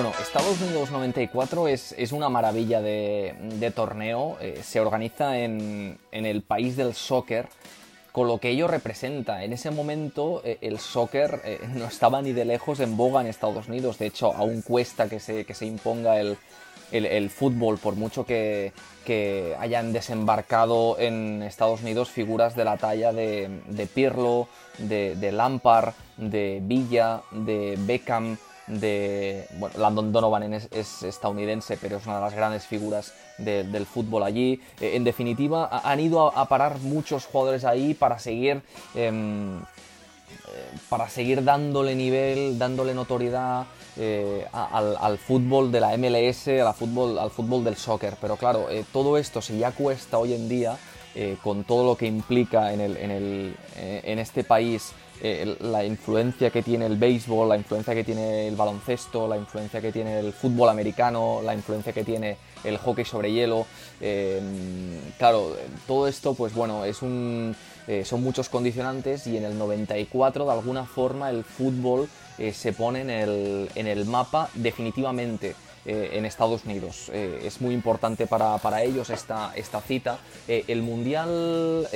Bueno, Estados Unidos 94 es, es una maravilla de, torneo. Eh, se organiza en, en, el país del soccer, con lo que ello representa. En ese momento eh, el soccer eh, no estaba ni de lejos en boga en Estados Unidos. De hecho, aún cuesta que se, que se imponga el, el, fútbol, por mucho que, que, hayan desembarcado en Estados Unidos figuras de la talla de, de Pirlo, de, de Lampard, de Villa, de Beckham de... Bueno, Landon Donovan es, es, estadounidense, pero es una de las grandes figuras de, del fútbol allí. Eh, en definitiva, han ido a, parar muchos jugadores ahí para seguir... Eh, para seguir dándole nivel, dándole notoriedad eh, al, al, fútbol de la MLS, a la fútbol, al fútbol del soccer. Pero claro, todo esto si ya cuesta hoy en día, con todo lo que implica en, el, en, el, en este país eh, la influencia que tiene el béisbol, la influencia que tiene el baloncesto, la influencia que tiene el fútbol americano, la influencia que tiene el hockey sobre hielo. Eh, claro, todo esto, pues bueno, es un, eh, son muchos condicionantes y en el 94 de alguna forma el fútbol se pone en el, en el mapa definitivamente. en Estados Unidos. es muy importante para, para ellos esta, esta cita. el Mundial,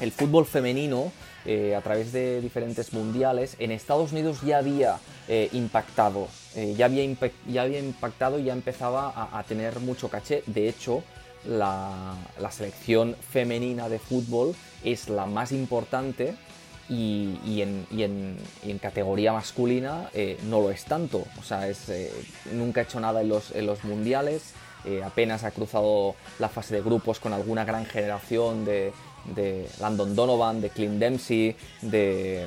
el fútbol femenino, eh, a través de diferentes mundiales, en Estados Unidos ya había eh, impactado, eh, ya, había ya había impactado y ya empezaba a, a tener mucho caché. De hecho, la, la, selección femenina de fútbol es la más importante y, y, en, y, en, y en, categoría masculina no lo es tanto. O sea, es, nunca ha hecho nada en los, en los mundiales. apenas ha cruzado la fase de grupos con alguna gran generación de, de Landon Donovan, de Clint Dempsey, de,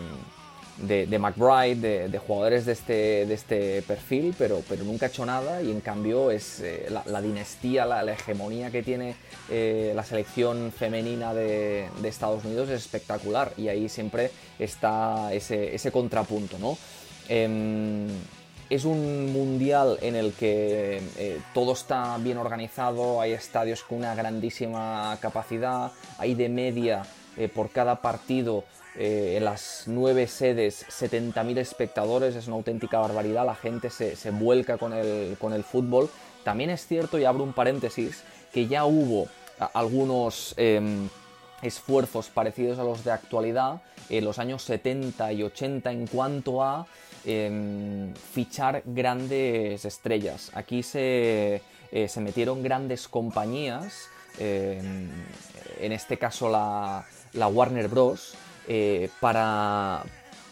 de, de McBride, de, jugadores de este, de este perfil, pero, pero nunca ha hecho nada y en cambio es eh, la, dinastía, la, hegemonía que tiene eh, la selección femenina de, Estados Unidos es espectacular y ahí siempre está ese, ese contrapunto, ¿no? Eh, es un mundial en el que eh, todo está bien organizado, hay estadios con una grandísima capacidad, hay de media eh, por cada partido eh, en las nueve sedes 70.000 espectadores, es una auténtica barbaridad, la gente se, se vuelca con el, con el, fútbol. También es cierto, y abro un paréntesis, que ya hubo algunos em, esfuerzos parecidos a los de actualidad en los años 70 y 80 en cuanto a fichar grandes estrellas. Aquí se, eh, se metieron grandes compañías, en este caso la, la Warner Bros., eh, para,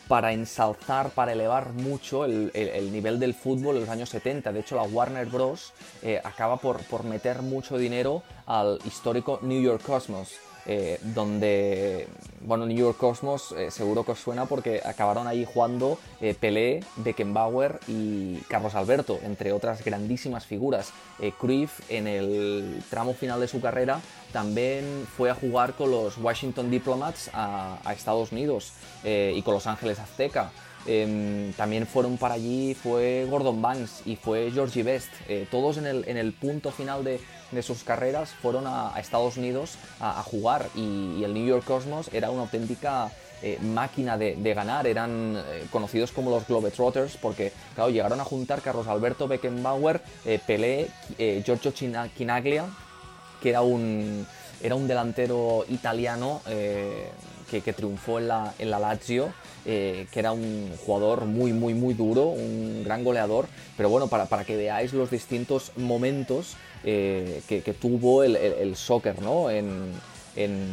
para ensalzar, para elevar mucho el, el, el, nivel del fútbol en los años 70. De hecho, la Warner Bros. Eh, acaba por, por, meter mucho dinero al histórico New York Cosmos. Eh, donde, bueno, New York Cosmos eh, seguro que os suena porque acabaron ahí jugando eh, Pelé, Beckenbauer y Carlos Alberto, entre otras grandísimas figuras. Cruyff en el tramo final de su carrera también fue a jugar con los Washington Diplomats a, a Estados Unidos y con Los Ángeles Azteca. Eh, también fueron para allí, fue Gordon Banks y fue Georgie Best. Eh, todos en el, en el, punto final de, de sus carreras fueron a, Estados Unidos a, jugar y, el New York Cosmos era una auténtica eh, máquina de, ganar. Eran eh, conocidos como los Globetrotters porque, claro, llegaron a juntar Carlos Alberto Beckenbauer, Pelé, Giorgio Chinaglia, que era un, era un delantero italiano que, triunfó en la, en la Lazio eh, que era un jugador muy, muy, muy duro, un gran goleador, pero bueno, para, para que veáis los distintos momentos eh, que, que, tuvo el, el, el soccer ¿no? en, en,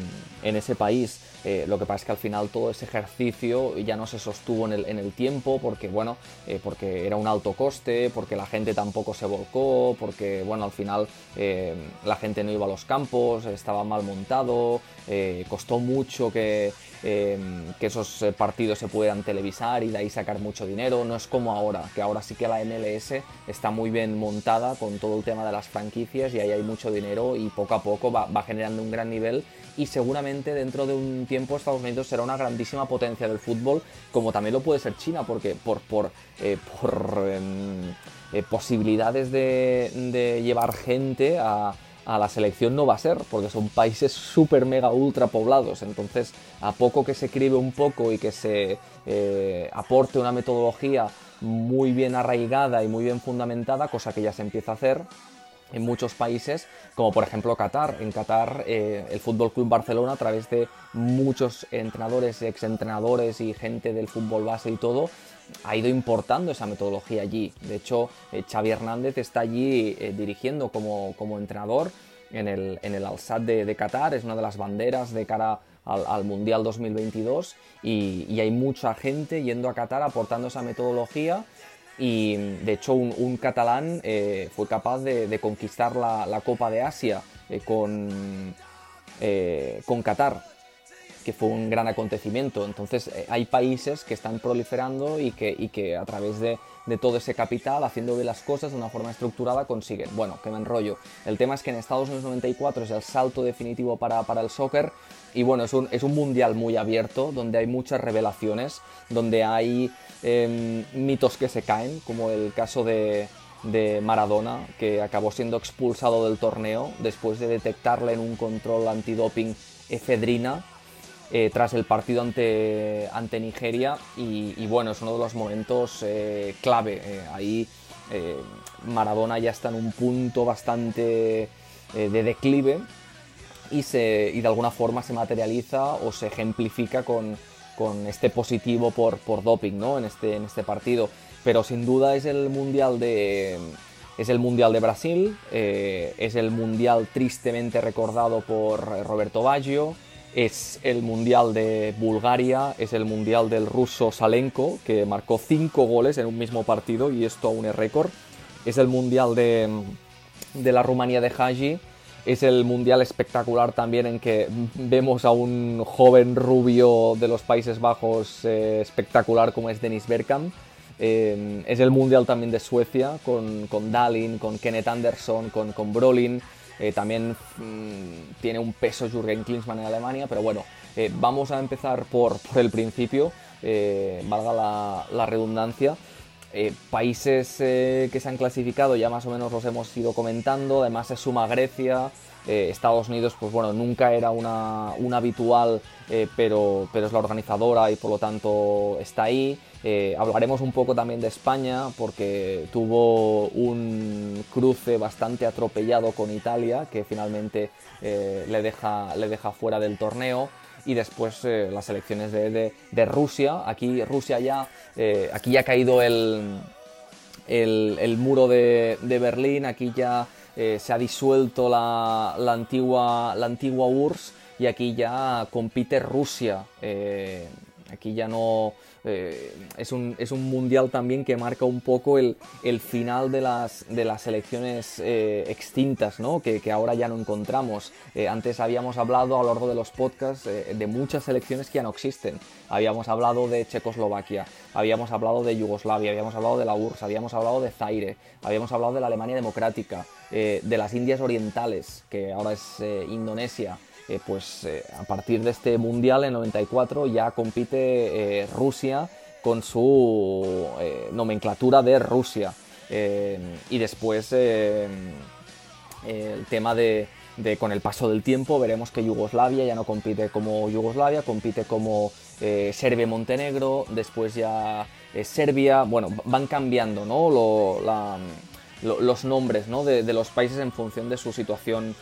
en, ese país. Eh, lo que pasa es que al final todo ese ejercicio ya no se sostuvo en el, tiempo porque, bueno, eh, porque era un alto coste, porque la gente tampoco se volcó, porque, bueno, al final eh, la gente no iba a los campos, estaba mal montado, costó mucho que, que esos partidos se pudieran televisar y de ahí sacar mucho dinero. No es como ahora, que ahora sí que la MLS está muy bien montada con todo el tema de las franquicias y ahí hay mucho dinero y poco a poco va, va generando un gran nivel y seguramente dentro de un tiempo Estados Unidos será una grandísima potencia del fútbol, como también lo puede ser China, porque por, por, eh, por eh, posibilidades de, llevar gente a, a, la selección no va a ser, porque son países súper mega ultra poblados. Entonces, a poco que se escribe un poco y que se eh, aporte una metodología muy bien arraigada y muy bien fundamentada, cosa que ya se empieza a hacer en muchos países, como por ejemplo Qatar. En Qatar, eh, el Fútbol Club Barcelona, a través de muchos entrenadores, exentrenadores y gente del fútbol base y todo, ha ido importando esa metodología allí. De hecho, eh, Xavi Hernández está allí eh, dirigiendo como, como, entrenador en el, en el Al-Sad de, Qatar, es una de las banderas de cara al, Mundial 2022 y, hay mucha gente yendo a Qatar aportando esa metodología y de hecho un, catalán eh, fue capaz de, conquistar la, Copa de Asia con, con Qatar que fue un gran acontecimiento. Entonces eh, hay países que están proliferando y que, y que a través de, de, todo ese capital, haciendo bien las cosas de una forma estructurada, consiguen. Bueno, que me enrollo. El tema es que en Estados Unidos 94 es el salto definitivo para, para el soccer y bueno, es un, es un, mundial muy abierto, donde hay muchas revelaciones, donde hay em, mitos que se caen, como el caso de, de Maradona, que acabó siendo expulsado del torneo después de detectarle en un control antidoping efedrina eh, tras el partido ante, ante Nigeria y, bueno, es uno de los momentos eh, clave. Eh, ahí Maradona ya está en un punto bastante de declive y, se, y de alguna forma se materializa o se ejemplifica con, con este positivo por, por doping ¿no? en, este, en este partido. Pero sin duda es el Mundial de, es el Mundial de Brasil, es el Mundial tristemente recordado por Roberto Baggio, es el Mundial de Bulgaria, es el Mundial del ruso Salenko, que marcó cinco goles en un mismo partido y esto aún es récord. Es el Mundial de, la Rumanía de Haji, es el Mundial espectacular también en que vemos a un joven rubio de los Países Bajos eh, espectacular como es Dennis Bergkamp. Eh, es el Mundial también de Suecia con, con Dalin, con Kenneth Anderson, con, con Brolin. Eh, también mm, tiene un peso Jürgen Klinsmann en Alemania, pero bueno, eh, vamos a empezar por, el principio, eh, valga la, redundancia. países que se han clasificado ya más o menos los hemos ido comentando, además se suma Grecia, Estados Unidos, pues bueno, nunca era una, habitual, pero, pero es la organizadora y por lo tanto está ahí. Eh, hablaremos un poco también de España porque tuvo un cruce bastante atropellado con Italia que finalmente eh, le, deja, le deja fuera del torneo y después eh, las elecciones de, Rusia. Aquí Rusia ya, aquí ya ha caído el, el, muro de, Berlín, aquí ya se ha disuelto la, la, antigua, la antigua URSS y aquí ya compite Rusia. Aquí ya no eh, es, un, es, un, mundial también que marca un poco el, el final de las, de las selecciones eh, extintas, ¿no? que, que, ahora ya no encontramos. Eh, antes habíamos hablado a lo largo de los podcasts de muchas selecciones que ya no existen. Habíamos hablado de Checoslovaquia, habíamos hablado de Yugoslavia, habíamos hablado de la URSS, habíamos hablado de Zaire, habíamos hablado de la Alemania Democrática, de las Indias Orientales, que ahora es Indonesia. Eh, pues eh, a partir de este Mundial en 94 ya compite eh, Rusia con su nomenclatura de Rusia. y después el tema de, con el paso del tiempo veremos que Yugoslavia ya no compite como Yugoslavia, compite como Serbia y Montenegro, después ya Serbia, bueno, van cambiando ¿no? los nombres de, de, los países en función de su situación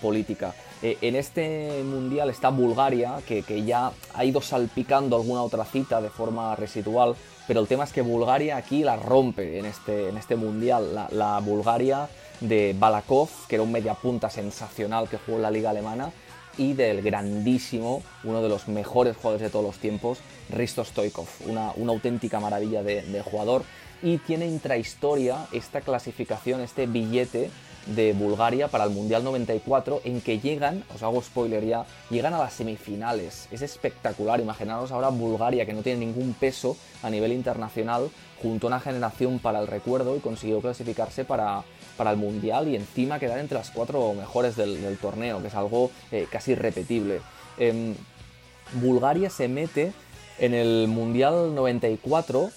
política. Eh, en este mundial está Bulgaria, que, ya ha ido salpicando alguna otra cita de forma residual, pero el tema es que Bulgaria aquí la rompe en este, en este mundial. La, Bulgaria de Balakov, que era un mediapunta sensacional que jugó en la liga alemana, y del grandísimo, uno de los mejores jugadores de todos los tiempos, Risto Stoikov, una, auténtica maravilla de, de jugador. Y tiene intrahistoria esta clasificación, este billete de Bulgaria para el Mundial 94 en que llegan, os hago spoiler ya, llegan a las semifinales. Es espectacular, imaginaros ahora Bulgaria que no tiene ningún peso a nivel internacional, junto a una generación para el recuerdo y consiguió clasificarse para, para el Mundial y encima quedar entre las cuatro mejores del, torneo, que es algo eh, casi irrepetible. Em, Bulgaria se mete en el Mundial 94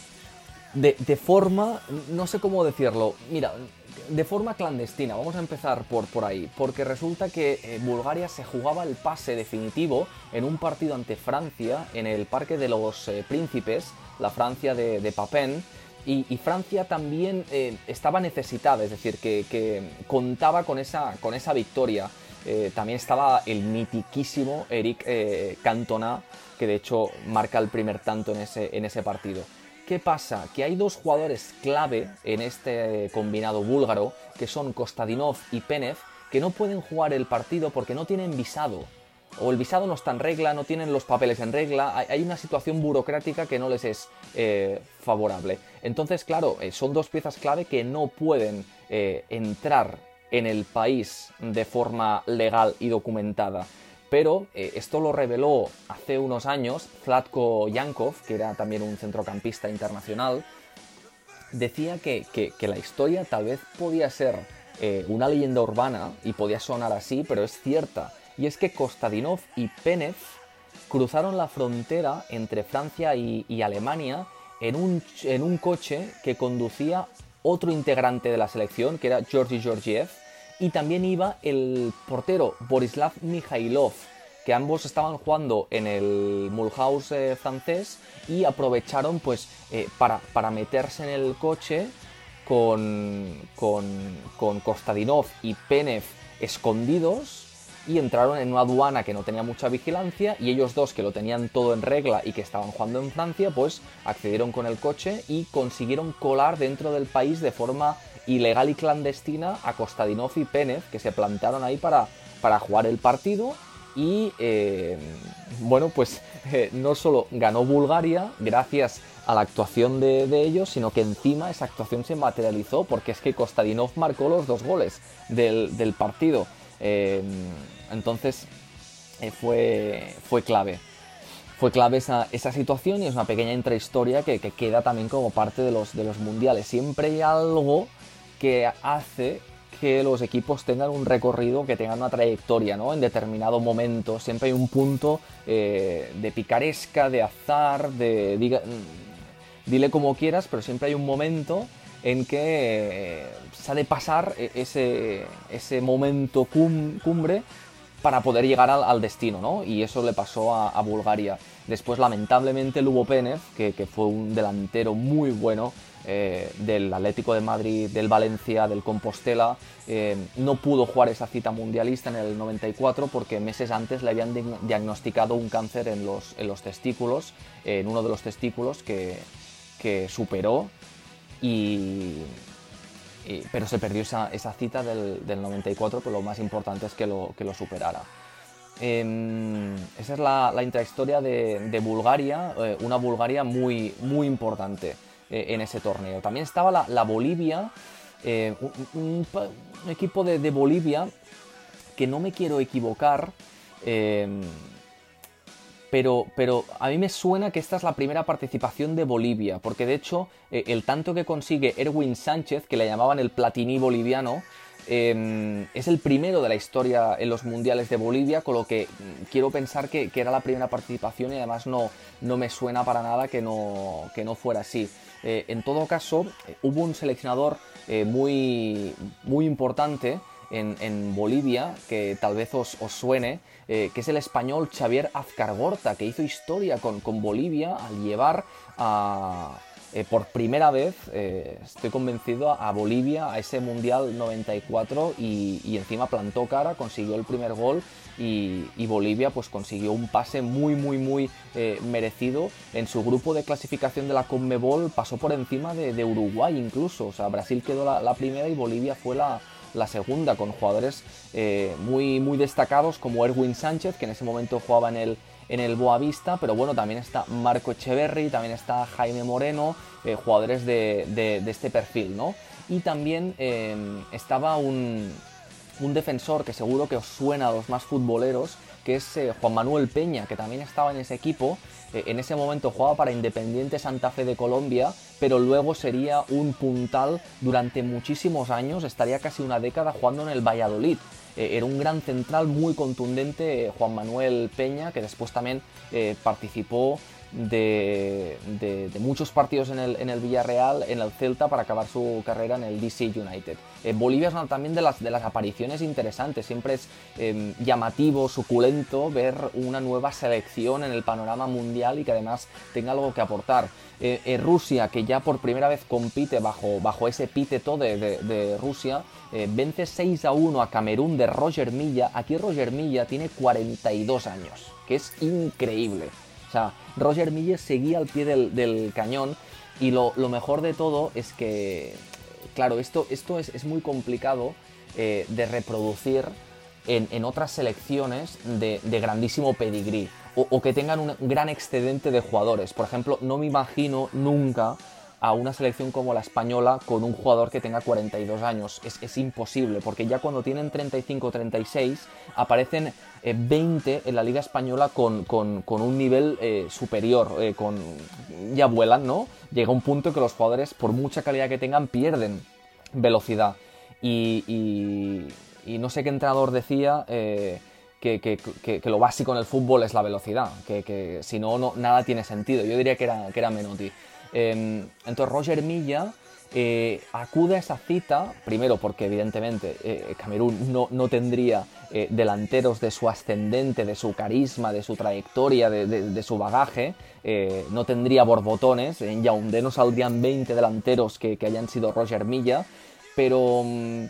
de, de, forma, no sé cómo decirlo, mira, de forma clandestina, vamos a empezar por, por ahí, porque resulta que eh, Bulgaria se jugaba el pase definitivo en un partido ante Francia en el Parque de los eh, Príncipes, la Francia de, de Papin, y, Francia también estaba necesitada, es decir, que, contaba con esa, con esa victoria. también estaba el mitiquísimo Eric Cantona, que de hecho marca el primer tanto en ese, en ese partido. ¿Qué pasa? Que hay dos jugadores clave en este combinado búlgaro, que son Kostadinov y Penev, que no pueden jugar el partido porque no tienen visado. O el visado no está en regla, no tienen los papeles en regla, hay una situación burocrática que no les es eh, favorable. Entonces, claro, eh, son dos piezas clave que no pueden eh, entrar en el país de forma legal y documentada pero eh, esto lo reveló hace unos años Zlatko Yankov, que era también un centrocampista internacional, decía que, la historia tal vez podía ser eh, una leyenda urbana y podía sonar así, pero es cierta. Y es que Kostadinov y Penev cruzaron la frontera entre Francia y, Alemania en un, en un coche que conducía otro integrante de la selección, que era Georgi Georgiev, y también iba el portero Borislav Mikhailov, que ambos estaban jugando en el Mulhouse eh, francés y aprovecharon pues eh, para, para, meterse en el coche con, con, con Kostadinov y Penev escondidos y entraron en una aduana que no tenía mucha vigilancia y ellos dos que lo tenían todo en regla y que estaban jugando en Francia pues accedieron con el coche y consiguieron colar dentro del país de forma ilegal y clandestina a Kostadinov y Penev, que se plantaron ahí para, para jugar el partido. Y eh, bueno, pues eh, no solo ganó Bulgaria gracias a la actuación de, ellos, sino que encima esa actuación se materializó porque es que Kostadinov marcó los dos goles del, partido. Eh, entonces fue, fue clave fue clave esa, situación y es una pequeña intrahistoria que, que, queda también como parte de los, de los mundiales. Siempre hay algo que hace que los equipos tengan un recorrido, que tengan una trayectoria, ¿no? En determinado momento. Siempre hay un punto eh, de picaresca, de azar, de... Mm, dile como quieras, pero siempre hay un momento en que eh, se ha de pasar e-, ese, ese momento cumbre para poder llegar al, destino, ¿no? Y eso le pasó a, Bulgaria. Después, lamentablemente, Lubo Penev, que fue un delantero muy bueno, eh, del Atlético de Madrid, del Valencia, del Compostela, eh, no pudo jugar esa cita mundialista en el 94 porque meses antes le habían diagnosticado un cáncer en los, testículos, en uno de los testículos que, superó y, pero se perdió esa, cita del, del, 94, pero lo más importante es que lo, superara. Em, esa es la, intrahistoria de, de Bulgaria, eh, una Bulgaria muy, muy importante. Eh, en ese torneo. También estaba la, Bolivia, eh, un, equipo de, Bolivia que no me quiero equivocar, em, pero, pero, a mí me suena que esta es la primera participación de Bolivia, porque de hecho eh, el tanto que consigue Erwin Sánchez, que le llamaban el Platini boliviano, em, es el primero de la historia en los mundiales de Bolivia, con lo que mm, quiero pensar que, era la primera participación y además no, no me suena para nada que no, que no fuera así. Eh, en todo caso, eh, hubo un seleccionador eh, muy, muy importante en, Bolivia, que tal vez os, suene, que es el español Xavier Azcargorta, que hizo historia con, con Bolivia al llevar a, eh, por primera vez, eh, estoy convencido, a Bolivia a ese Mundial 94 y, encima plantó cara, consiguió el primer gol y, Bolivia pues consiguió un pase muy muy muy eh, merecido. En su grupo de clasificación de la Conmebol pasó por encima de, Uruguay incluso, o sea, Brasil quedó la, primera y Bolivia fue la, segunda con jugadores muy, muy destacados como Erwin Sánchez, que en ese momento jugaba en el, en el Boavista, pero bueno, también está Marco Echeverry, también está Jaime Moreno, eh, jugadores de, este perfil, ¿no? Y también em, estaba un, defensor que seguro que os suena a los más futboleros, que es eh, Juan Manuel Peña, que también estaba en ese equipo. Eh, en ese momento jugaba para Independiente Santa Fe de Colombia, pero luego sería un puntal durante muchísimos años, estaría casi una década jugando en el Valladolid. Eh, era un gran central muy contundente, Juan Manuel Peña, que después también eh, participó de, muchos partidos en el, en Villarreal, en el Celta, para acabar su carrera en el DC United. Eh, Bolivia es una también de las, apariciones interesantes, siempre es em, llamativo, suculento ver una nueva selección en el panorama mundial y que además tenga algo que aportar. Eh, eh, Rusia, que ya por primera vez compite bajo, ese epíteto de, de, Rusia, vence 6 a 1 a Camerún de Roger Milla. Aquí Roger Milla tiene 42 años, que es increíble. O sea, Roger Milla seguía al pie del, cañón y lo, mejor de todo es que, claro, esto, esto es, muy complicado eh, de reproducir en, otras selecciones de, grandísimo pedigrí o, que tengan un gran excedente de jugadores. Por ejemplo, no me imagino nunca a una selección como la española con un jugador que tenga 42 años. Es, imposible, porque ya cuando tienen 35 o 36 aparecen 20 eh, en la Liga Española con, un nivel eh, superior, eh, con, ya vuelan, ¿no? Llega un punto que los jugadores, por mucha calidad que tengan, pierden velocidad. Y, no sé qué entrenador decía... Que, lo básico en el fútbol es la velocidad, que, si no, no, nada tiene sentido. Yo diría que era, que era Menotti. Em, entonces Roger Milla eh, acude a esa cita, primero porque evidentemente eh, Camerún no, tendría eh, delanteros de su ascendente, de su carisma, de su trayectoria, de, su bagaje, no tendría borbotones, en Yaoundé no saldrían 20 delanteros que, hayan sido Roger Milla, pero... Mm,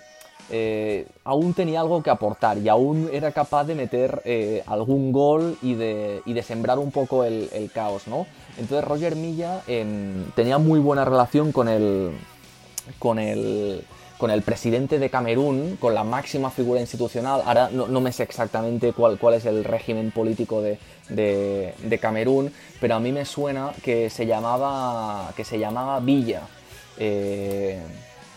aún tenía algo que aportar y aún era capaz de meter algún gol y de, sembrar un poco el, el caos, ¿no? Entonces Roger Milla tenía muy buena relación con el, con el, con el presidente de Camerún, con la máxima figura institucional. Ahora no, me sé exactamente cuál, cuál, es el régimen político de, de, Camerún, pero a mí me suena que se llamaba, que se llamaba Villa. Eh,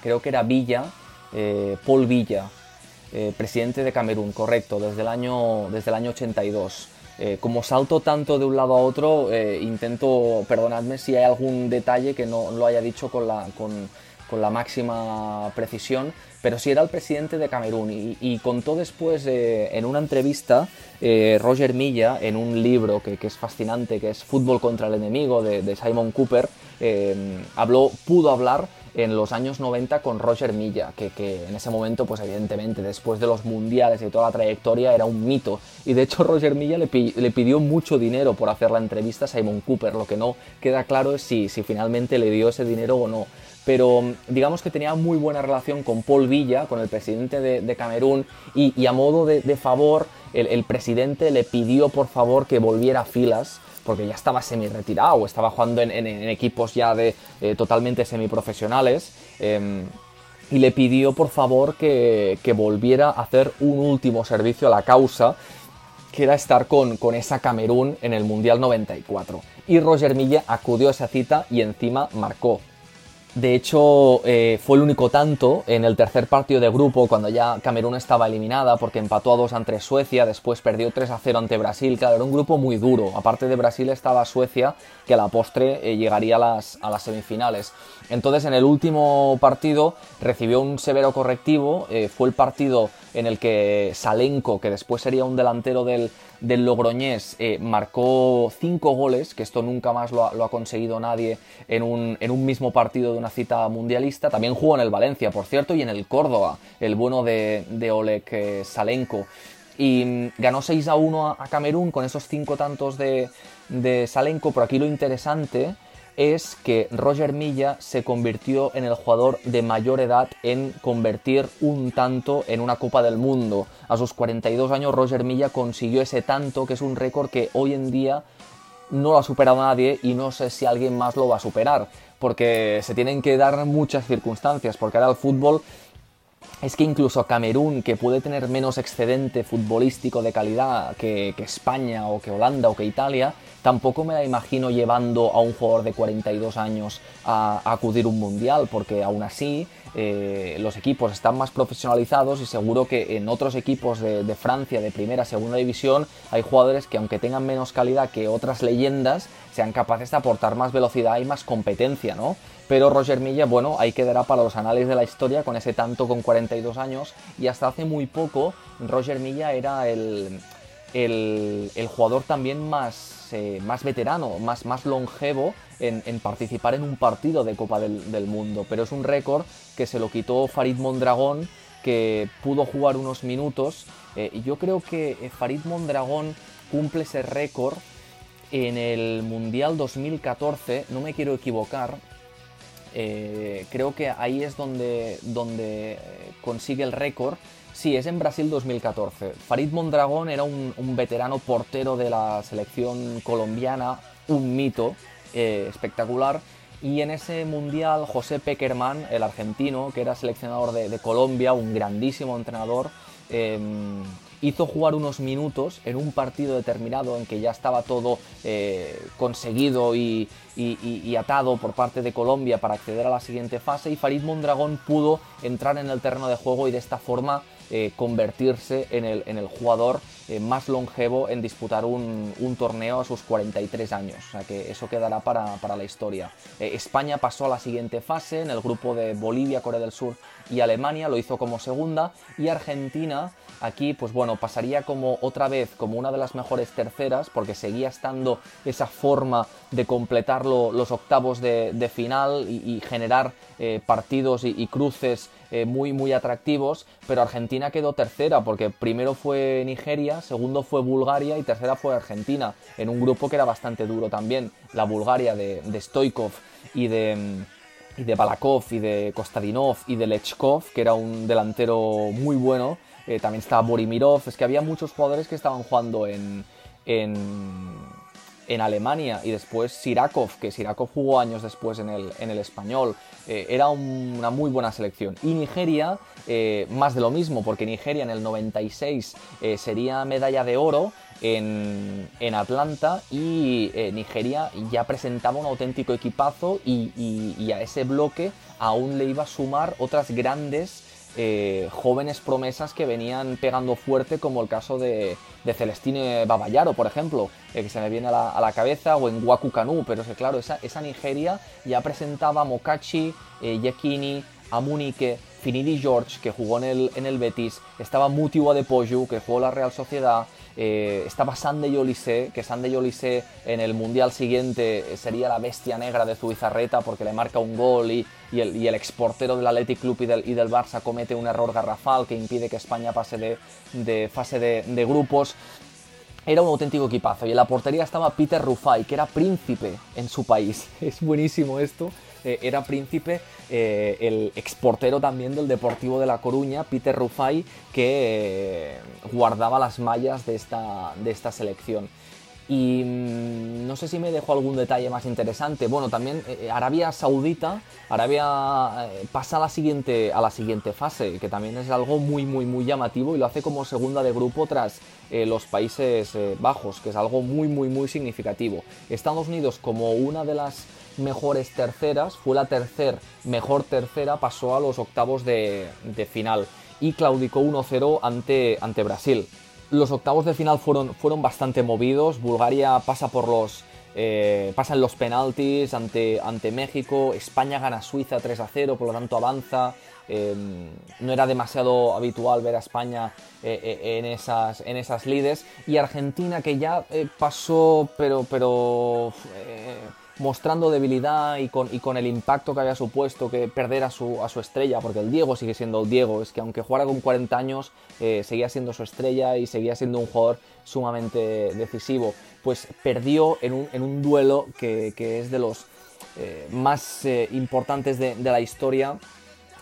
creo que era Villa, eh, Paul Villa, eh, presidente de Camerún, correcto, desde el año, desde el año 82. Eh, como salto tanto de un lado a otro, eh, intento, perdonadme si hay algún detalle que no lo haya dicho con la, máxima precisión, pero sí era el presidente de Camerún y, contó después en una entrevista eh, Roger Milla en un libro que, es fascinante, que es Fútbol contra el enemigo de, de Simon Cooper, habló, pudo hablar en los años 90 con Roger Milla, que, en ese momento, pues evidentemente, después de los mundiales y toda la trayectoria, era un mito. Y de hecho Roger Milla le, pidió mucho dinero por hacer la entrevista a Simon Cooper, lo que no queda claro es si, finalmente le dio ese dinero o no pero digamos que tenía muy buena relación con Paul Villa, con el presidente de, Camerún, y, a modo de, favor, el, presidente le pidió por favor que volviera a filas porque ya estaba semi-retirado, estaba jugando en, equipos ya de eh, totalmente semiprofesionales. Eh, y le pidió por favor que, volviera a hacer un último servicio a la causa, que era estar con, con esa Camerún en el Mundial 94. Y Roger Milla acudió a esa cita y encima marcó. De hecho, eh, fue el único tanto en el tercer partido de grupo, cuando ya Camerún estaba eliminada, porque empató a dos ante Suecia, después perdió 3 a 0 ante Brasil. Claro, era un grupo muy duro. Aparte de Brasil estaba Suecia, que a la postre eh, llegaría a las, a las, semifinales. Entonces, en el último partido recibió un severo correctivo. Eh, fue el partido en el que Salenko, que después sería un delantero del, del Logroñés eh, marcó cinco goles, que esto nunca más lo ha, conseguido nadie en un, en un, mismo partido de una cita mundialista. También jugó en el Valencia, por cierto, y en el Córdoba, el bueno de, de Oleg eh, Salenko. Y mm, ganó 6 a 1 a, Camerún con esos cinco tantos de, de Salenko. Por aquí lo interesante es que Roger Milla se convirtió en el jugador de mayor edad en convertir un tanto en una Copa del Mundo. A sus 42 años Roger Milla consiguió ese tanto, que es un récord que hoy en día no lo ha superado nadie y no sé si alguien más lo va a superar, porque se tienen que dar muchas circunstancias, porque ahora el fútbol es que incluso Camerún, que puede tener menos excedente futbolístico de calidad que, España o que Holanda o que Italia, tampoco me la imagino llevando a un jugador de 42 años a, acudir un mundial, porque aún así eh, los equipos están más profesionalizados y seguro que en otros equipos de, de, Francia, de primera, segunda división, hay jugadores que aunque tengan menos calidad que otras leyendas, sean capaces de aportar más velocidad y más competencia, ¿no? Pero Roger Milla, bueno, ahí quedará para los anales de la historia con ese tanto con 42 años y hasta hace muy poco Roger Milla era el el, jugador también más, eh, más veterano, más, más longevo en, participar en un partido de Copa del, Mundo. Pero es un récord que se lo quitó Farid Mondragón, que pudo jugar unos minutos. Eh, y yo creo que eh, Farid Mondragón cumple ese récord en el Mundial 2014, no me quiero equivocar, creo que ahí es donde, donde consigue el récord Sí, es en Brasil 2014. Farid Mondragón era un, veterano portero de la selección colombiana, un mito eh, espectacular. Y en ese mundial, José Peckerman, el argentino, que era seleccionador de, Colombia, un grandísimo entrenador, em, hizo jugar unos minutos en un partido determinado en que ya estaba todo eh, conseguido y, y, atado por parte de Colombia para acceder a la siguiente fase y Farid Mondragón pudo entrar en el terreno de juego y de esta forma eh, convertirse en el, en el jugador eh, más longevo en disputar un, torneo a sus 43 años. O sea que eso quedará para, la historia. Eh, España pasó a la siguiente fase en el grupo de Bolivia, Corea del Sur y Alemania, lo hizo como segunda y Argentina aquí pues bueno pasaría como otra vez como una de las mejores terceras porque seguía estando esa forma de completar los octavos de, final y, generar partidos y, y cruces eh, muy, muy atractivos, pero Argentina quedó tercera porque primero fue Nigeria, segundo fue Bulgaria y tercera fue Argentina, en un grupo que era bastante duro también. La Bulgaria de, de Stoikov y de y de Balakov y de Kostadinov y de Lechkov, que era un delantero muy bueno. Eh, también estaba Borimirov. Es que había muchos jugadores que estaban jugando en, en, en Alemania y después Sirakov, que Sirakov jugó años después en el, en el español. Eh, era una muy buena selección. Y Nigeria, eh, más de lo mismo, porque Nigeria en el 96 eh, sería medalla de oro en, Atlanta y Nigeria ya presentaba un auténtico equipazo y a ese bloque aún le iba a sumar otras grandes eh, jóvenes promesas que venían pegando fuerte, como el caso de, de Celestine Babayaro, por ejemplo, eh, que se me viene a la, cabeza, o en Waku Kanu, pero es que claro, esa, Nigeria ya presentaba a Mokachi, eh, Yekini, Amunike, Finidi George, que jugó en el, Betis, estaba Mutiu Adepoju, que jugó la Real Sociedad, eh, estaba Sande Yolise, que Sande Yolise en el Mundial siguiente sería la bestia negra de Zubizarreta porque le marca un gol y, y el, exportero del Athletic Club y del, Barça comete un error garrafal que impide que España pase de, fase de, grupos era un auténtico equipazo. Y en la portería estaba Peter Rufai, que era príncipe en su país. Es buenísimo esto. Eh, era príncipe eh, el exportero también del Deportivo de La Coruña, Peter Rufai, que eh, guardaba las mallas de esta selección. Y mm, no sé si me dejo algún detalle más interesante. Bueno, también Arabia Saudita, Arabia pasa a la, siguiente, a la siguiente fase, que también es algo muy, muy, muy llamativo y lo hace como segunda de grupo tras los Países Bajos, que es algo muy, muy, muy significativo. Estados Unidos como una de las mejores terceras, fue la tercer mejor tercera, pasó a los octavos de, final y claudicó 1-0 ante, ante Brasil. Los octavos de final fueron, fueron bastante movidos, Bulgaria pasa por los... Eh, pasan los penaltis ante, ante México, España gana Suiza 3 a 0, por lo tanto avanza. Em, no era demasiado habitual ver a España eh, eh, en, esas, en esas lides. Y Argentina que ya pasó, pero, pero mostrando debilidad y con, y con, el impacto que había supuesto que perder a su, a su, estrella, porque el Diego sigue siendo el Diego, es que aunque jugara con 40 años, eh, seguía siendo su estrella y seguía siendo un jugador sumamente decisivo, pues perdió en un, en un duelo que, que, es de los eh, más eh, importantes de, de la historia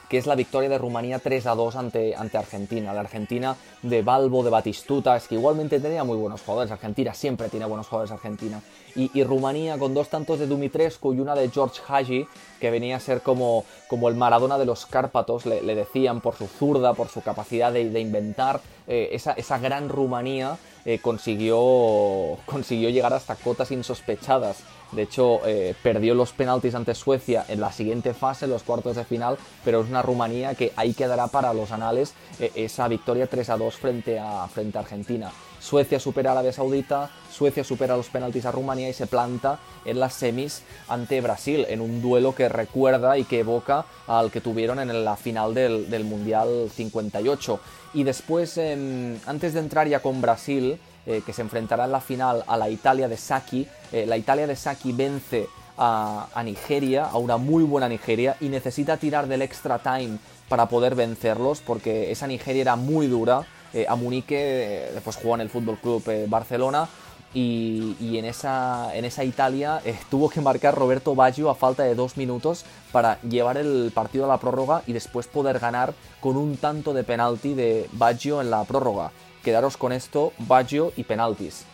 que es la victoria de Rumanía 3 a 2 ante, ante Argentina. La Argentina de Balbo, de Batistuta, es que igualmente tenía muy buenos jugadores. Argentina siempre tiene buenos jugadores Argentina. Y, Rumanía con dos tantos de Dumitrescu y una de George Hagi, que venía a ser como, como el Maradona de los Cárpatos, le, decían por su zurda, por su capacidad de, inventar. Eh, esa, esa, gran Rumanía eh, consiguió, consiguió llegar hasta cotas insospechadas de hecho, eh, perdió los penaltis ante Suecia en la siguiente fase, los cuartos de final, pero es una Rumanía que ahí quedará para los anales esa victoria 3 a 2 frente a, frente Argentina. Suecia supera a Arabia Saudita, Suecia supera los penaltis a Rumanía y se planta en las semis ante Brasil, en un duelo que recuerda y que evoca al que tuvieron en la final del, Mundial 58. Y después, em, antes de entrar ya con Brasil, que se enfrentará en la final a la Italia de Saki. la Italia de Saki vence a, Nigeria, a una muy buena Nigeria, y necesita tirar del extra time para poder vencerlos, porque esa Nigeria era muy dura. A Munique después jugó en el Fútbol Club Barcelona y, en, esa, en esa Italia eh, tuvo que marcar Roberto Baggio a falta de dos minutos para llevar el partido a la prórroga y después poder ganar con un tanto de penalti de Baggio en la prórroga. Quedaros con esto, Baggio y penaltis.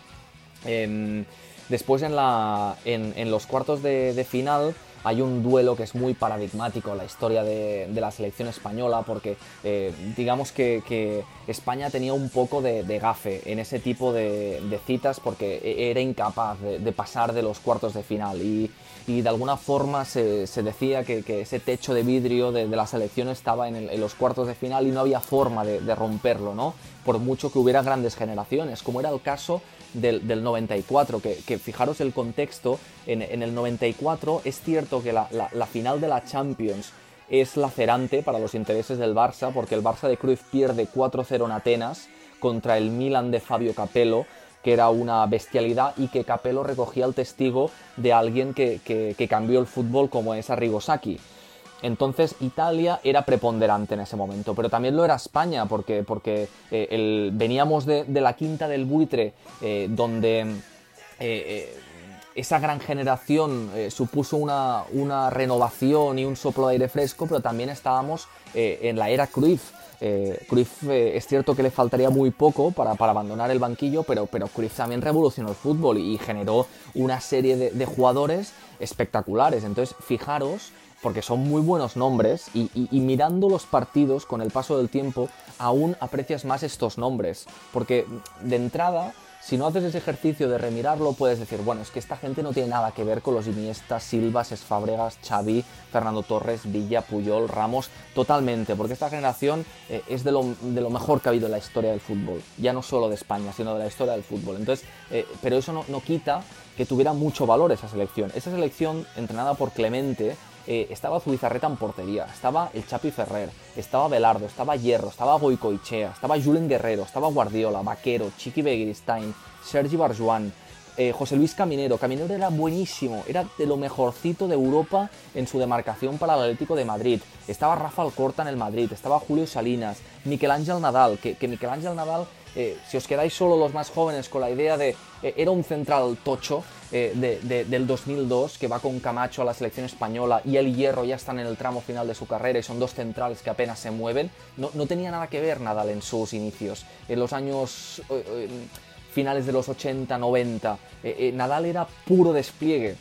Em, después en, la, en, los cuartos de final hay un duelo que es muy paradigmático en la historia de, la selección española porque eh, digamos que, España tenía un poco de, gafe en ese tipo de, citas porque e, era incapaz de, pasar de los cuartos de final y, de alguna forma se, decía que, ese techo de vidrio de, la selección estaba en, los cuartos de final y no había forma de, romperlo, ¿no? por mucho que hubiera grandes generaciones, como era el caso del, 94, que, fijaros el contexto, en, el 94 es cierto que la, final de la Champions es lacerante para los intereses del Barça, porque el Barça de Cruyff pierde 4-0 en Atenas contra el Milan de Fabio Capello, que era una bestialidad y que Capello recogía el testigo de alguien que, que cambió el fútbol como es Arrigo Sacchi. Entonces Italia era preponderante en ese momento, pero también lo era España, porque, porque eh, veníamos de, la quinta del buitre, eh, donde eh, esa gran generación supuso una, una, renovación y un soplo de aire fresco, pero también estábamos en la era Cruyff. Cruyff es cierto que le faltaría muy poco para, abandonar el banquillo, pero, pero Cruyff también revolucionó el fútbol y, generó una serie de jugadores espectaculares. Entonces, fijaros porque son muy buenos nombres y, mirando los partidos con el paso del tiempo aún aprecias más estos nombres, porque de entrada si no haces ese ejercicio de remirarlo, puedes decir, bueno, es que esta gente no tiene nada que ver con los Iniesta, Silvas, Esfabregas, Xavi, Fernando Torres, Villa, Puyol, Ramos, totalmente, porque esta generación eh, es de lo, mejor que ha habido en la historia del fútbol, ya no solo de España, sino de la historia del fútbol. Entonces, eh, pero eso no, no quita que tuviera mucho valor esa selección. Esa selección, entrenada por Clemente, eh, estaba Zubizarreta en portería, estaba el Chapi Ferrer, estaba Belardo, estaba Hierro, estaba Goicoichea, estaba Julen Guerrero, estaba Guardiola, Vaquero, Chiqui Begiristain, Sergi Barjuan, eh, José Luis Caminero. Caminero era buenísimo, era de lo mejorcito de Europa en su demarcación para el Atlético de Madrid. Estaba Rafa Alcorta en el Madrid, estaba Julio Salinas, Miquel Ángel Nadal, que, que Ángel Nadal eh, si os quedáis solo los más jóvenes con la idea de era un central tocho eh, del 2002 que va con Camacho a la selección española y el Hierro ya están en el tramo final de su carrera y son dos centrales que apenas se mueven, no, tenía nada que ver Nadal en sus inicios. En los años finales de los 80, 90, Nadal era puro despliegue.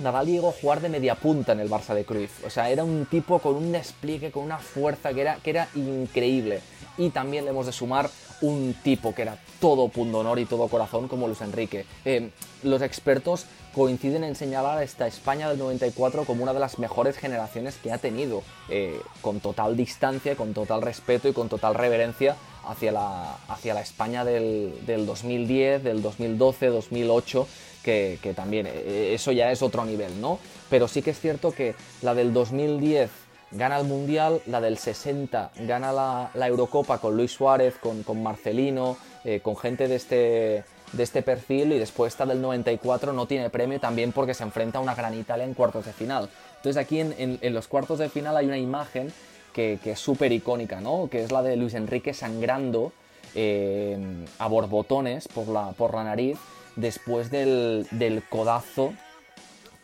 Nadal llegó a jugar de media punta en el Barça de Cruyff. O sea, era un tipo con un despliegue, con una fuerza que era, que era increíble. Y también le hemos de sumar un tipo que era todo punto honor y todo corazón como Luis Enrique. Eh, los expertos coinciden en señalar a esta España del 94 como una de las mejores generaciones que ha tenido, eh, con total distancia, con total respeto y con total reverencia hacia la, hacia la España del, 2010, del 2012, 2008, que, que también eh, eso ya es otro nivel, ¿no? Pero sí que es cierto que la del 2010 gana el Mundial, la del 60 gana la, Eurocopa con Luis Suárez, con, Marcelino, eh, con gente de este, de este perfil y después esta del 94 no tiene premio también porque se enfrenta a una gran Italia en cuartos de final. Entonces aquí en, los cuartos de final hay una imagen que, es súper icónica, ¿no? que es la de Luis Enrique sangrando eh, a borbotones por la, por la nariz después del, del codazo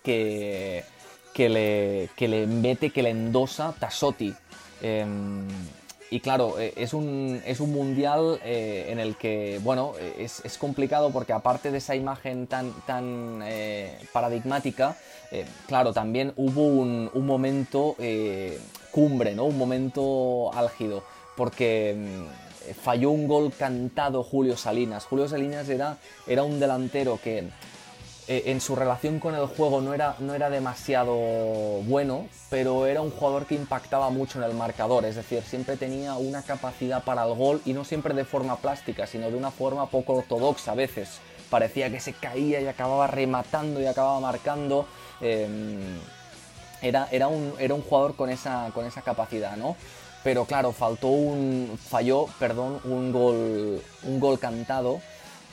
que, que le, que le mete, que le endosa Tassotti. Em, y claro, eh, es un, es un mundial eh, en el que, bueno, es, es, complicado porque aparte de esa imagen tan, tan eh, paradigmática, claro, también hubo un, un momento cumbre, ¿no? Un momento álgido, porque em, falló un gol cantado Julio Salinas. Julio Salinas era, era un delantero que eh, en su relación con el juego no era, no era demasiado bueno, pero era un jugador que impactaba mucho en el marcador, es decir, siempre tenía una capacidad para el gol y no siempre de forma plástica, sino de una forma poco ortodoxa a veces. Parecía que se caía y acababa rematando y acababa marcando. Em, era, era, un, era un jugador con esa, con esa capacidad, ¿no? Pero claro, faltó un, falló, perdón, un gol, un gol cantado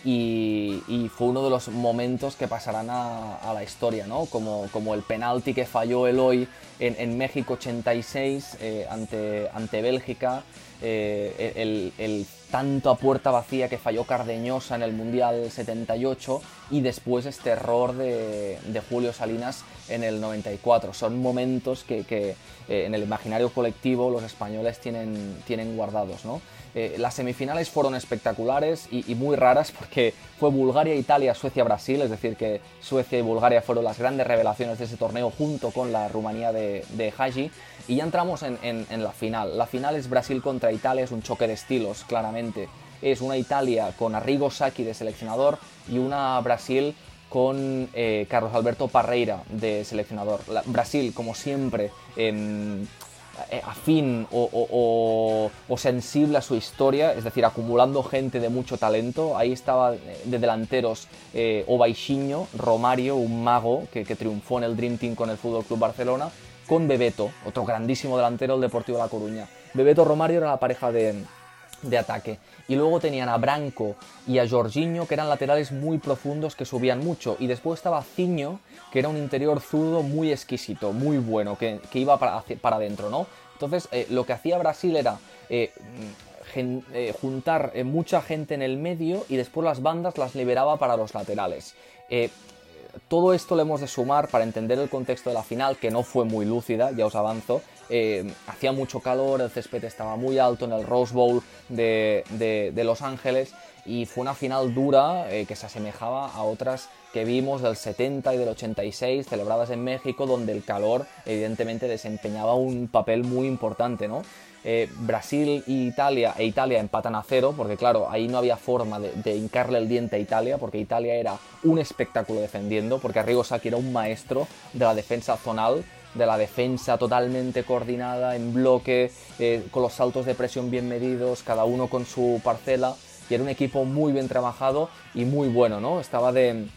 y, fue uno de los momentos que pasarán a, la historia, ¿no? Como, como, el penalti que falló Eloy en, en México 86 eh, ante, ante Bélgica, eh, el, el, tanto a puerta vacía que falló Cardeñosa en el Mundial 78 y después este error de, de Julio Salinas en el 94. Son momentos que, que eh, en el imaginario colectivo los españoles tienen, tienen guardados, ¿no? Eh, las semifinales fueron espectaculares y, muy raras porque fue Bulgaria, Italia, Suecia, Brasil, es decir, que Suecia y Bulgaria fueron las grandes revelaciones de ese torneo junto con la Rumanía de, de Haji. Y ya entramos en, la final. La final es Brasil contra Italia, es un choque de estilos, claramente. Es una Italia con Arrigo Sacchi de seleccionador y una Brasil con eh, Carlos Alberto Parreira de seleccionador. Brasil, como siempre, eh, afín o, sensible a su historia, es decir, acumulando gente de mucho talento. Ahí estaba eh, de delanteros eh, Obaixinho, Romario, un mago que, triunfó en el Dream Team con el Fútbol Club Barcelona, con Bebeto, otro grandísimo delantero del Deportivo de La Coruña. Bebeto Romario era la pareja de, de ataque. Y luego tenían a Branco y a Jorginho, que eran laterales muy profundos que subían mucho. Y después estaba Ciño, que era un interior zurdo muy exquisito, muy bueno, que, iba para, para adentro, ¿no? Entonces, eh, lo que hacía Brasil era eh, eh, juntar mucha gente en el medio y después las bandas las liberaba para los laterales todo esto lo hemos de sumar para entender el contexto de la final, que no fue muy lúcida, ya os avanzo. Eh, hacía mucho calor, el césped estaba muy alto en el Rose Bowl de, Los Ángeles y fue una final dura eh, que se asemejaba a otras que vimos del 70 y del 86 celebradas en México, donde el calor evidentemente desempeñaba un papel muy importante, ¿no? Eh, Brasil e Italia, e Italia empatan a cero, porque claro, ahí no había forma de, hincarle el diente a Italia, porque Italia era un espectáculo defendiendo, porque Arrigo Sacchi era un maestro de la defensa zonal, de la defensa totalmente coordinada, en bloque, eh, con los saltos de presión bien medidos, cada uno con su parcela, y era un equipo muy bien trabajado y muy bueno, ¿no? Estaba de,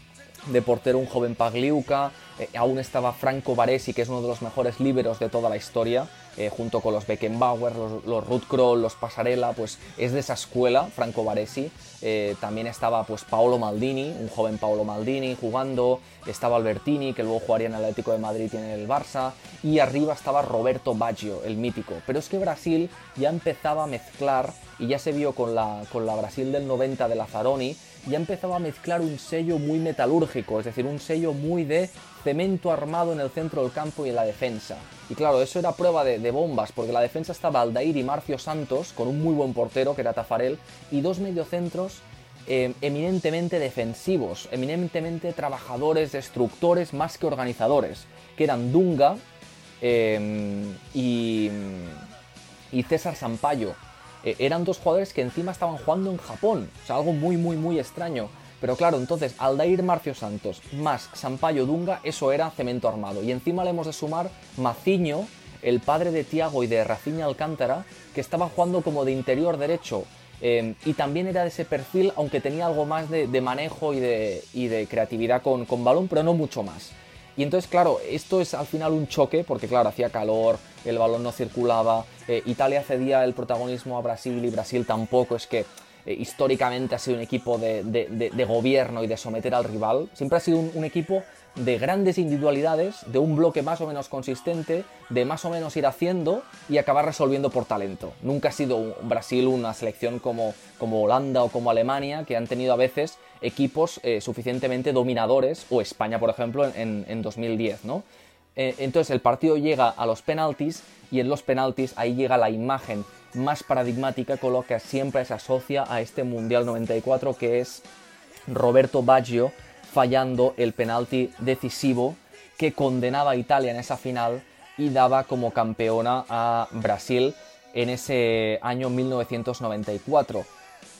de portero un joven Pagliuca, eh, aún estaba Franco Baresi, que es uno de los mejores líberos de toda la historia, eh, junto con los Beckenbauer, los, los Ruth los Pasarela, pues es de esa escuela, Franco Baresi. Eh, también estaba pues Paolo Maldini, un joven Paolo Maldini jugando, estaba Albertini, que luego jugaría en el Atlético de Madrid y en el Barça, y arriba estaba Roberto Baggio, el mítico. Pero es que Brasil ya empezaba a mezclar, y ya se vio con la, con la Brasil del 90 de Lazzaroni, ya empezaba a mezclar un sello muy metalúrgico, es decir, un sello muy de cemento armado en el centro del campo y en la defensa. Y claro, eso era prueba de, bombas, porque la defensa estaba Aldair y Marcio Santos, con un muy buen portero que era Tafarel, y dos mediocentros eh, eminentemente defensivos, eminentemente trabajadores, destructores, más que organizadores, que eran Dunga eh, y, y César Sampaio eh, eran dos jugadores que encima estaban jugando en Japón. O sea, algo muy, muy, muy extraño. Pero claro, entonces, Aldair Marcio Santos más Sampaio Dunga, eso era cemento armado. Y encima le hemos de sumar Maciño, el padre de Tiago y de Raciña Alcántara, que estaba jugando como de interior derecho. Eh, y también era de ese perfil, aunque tenía algo más de, manejo y de, creatividad con balón, pero no mucho más. Y entonces, claro, esto es al final un choque, porque claro, hacía calor, el balón no circulaba, eh, Italia cedía el protagonismo a Brasil y Brasil tampoco es que eh, históricamente ha sido un equipo de, gobierno y de someter al rival, siempre ha sido un, equipo de grandes individualidades, de un bloque más o menos consistente, de más o menos ir haciendo y acabar resolviendo por talento. Nunca ha sido Brasil una selección como, como Holanda o como Alemania, que han tenido a veces equipos eh, suficientemente dominadores, o España, por ejemplo, en, en 2010, ¿no? Eh, entonces el partido llega a los penaltis y en los penaltis ahí llega la imagen más paradigmática con lo que siempre se asocia a este Mundial 94 que es Roberto Baggio fallando el penalti decisivo que condenaba a Italia en esa final y daba como campeona a Brasil en ese año 1994.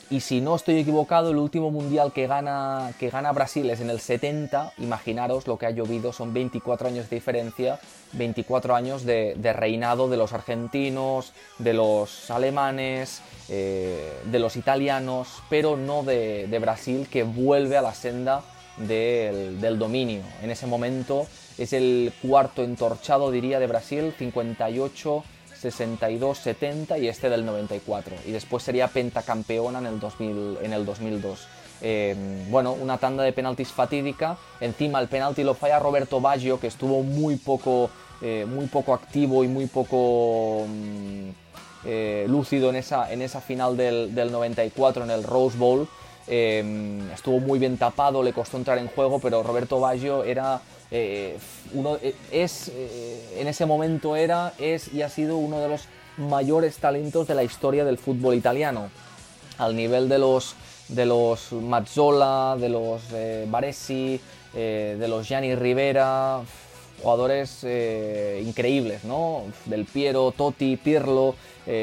Y si no estoy equivocado, el último mundial que gana, que gana Brasil es en el 70. Imaginaros lo que ha llovido, son 24 años de diferencia, 24 años de, reinado de los argentinos, de los alemanes, eh, de los italianos, pero no de, Brasil, que vuelve a la senda del, del dominio. En ese momento es el cuarto entorchado, diría, de Brasil, 58 62-70 y este del 94. Y después sería pentacampeona en el, 2000, en el 2002. bueno, una tanda de penaltis fatídica. Encima el penalti lo falla Roberto Baggio, que estuvo muy poco, muy poco activo y muy poco mm, lúcido en esa, en esa final del, del 94 en el Rose Bowl. Em, estuvo muy bien tapado, le costó entrar en juego, pero Roberto Baggio era eh, uno, eh, es, eh, en ese momento era, es y ha sido uno de los mayores talentos de la historia del fútbol italiano, al nivel de los, de los Mazzola, de los Baresi, de los Gianni Rivera, jugadores increíbles, ¿no? Del Piero, Totti, Pirlo,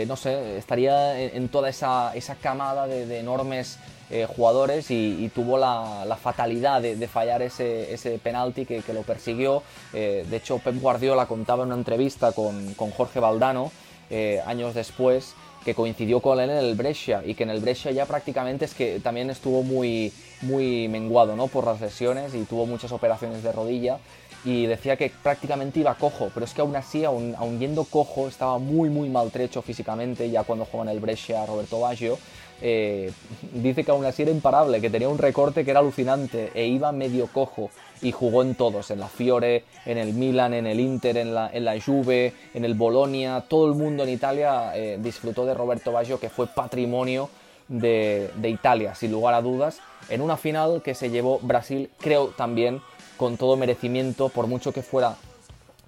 no sé, estaría en, toda esa, esa camada de enormes eh, jugadores y, tuvo la, fatalidad de, fallar ese, ese penalti que, lo persiguió. Eh, de hecho, Pep Guardiola contaba en una entrevista con, Jorge Valdano eh, años después que coincidió con él en el Brescia y que en el Brescia ya prácticamente es que también estuvo muy, muy menguado ¿no? por las lesiones y tuvo muchas operaciones de rodilla y decía que prácticamente iba cojo, pero es que aún así, aún, yendo cojo, estaba muy muy maltrecho físicamente ya cuando jugaba en el Brescia Roberto Baggio eh, dice que aún así era imparable, que tenía un recorte que era alucinante e iba medio cojo y jugó en todos, en la Fiore, en el Milan, en el Inter, en la, en la Juve, en el Bolonia, todo el mundo en Italia eh, disfrutó de Roberto Baggio que fue patrimonio de, Italia, sin lugar a dudas, en una final que se llevó Brasil, creo también con todo merecimiento, por mucho que fuera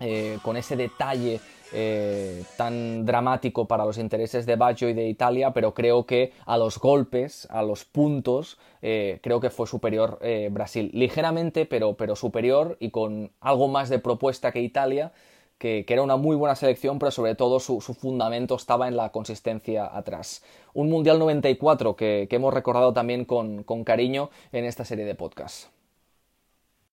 eh, con ese detalle eh, tan dramático para los intereses de Baggio y de Italia, pero creo que a los golpes, a los puntos, eh, creo que fue superior Brasil. Ligeramente, pero, pero superior y con algo más de propuesta que Italia. Que, era una muy buena selección, pero sobre todo su, fundamento estaba en la consistencia atrás. Un Mundial 94 que, que hemos recordado también con, con cariño en esta serie de podcasts.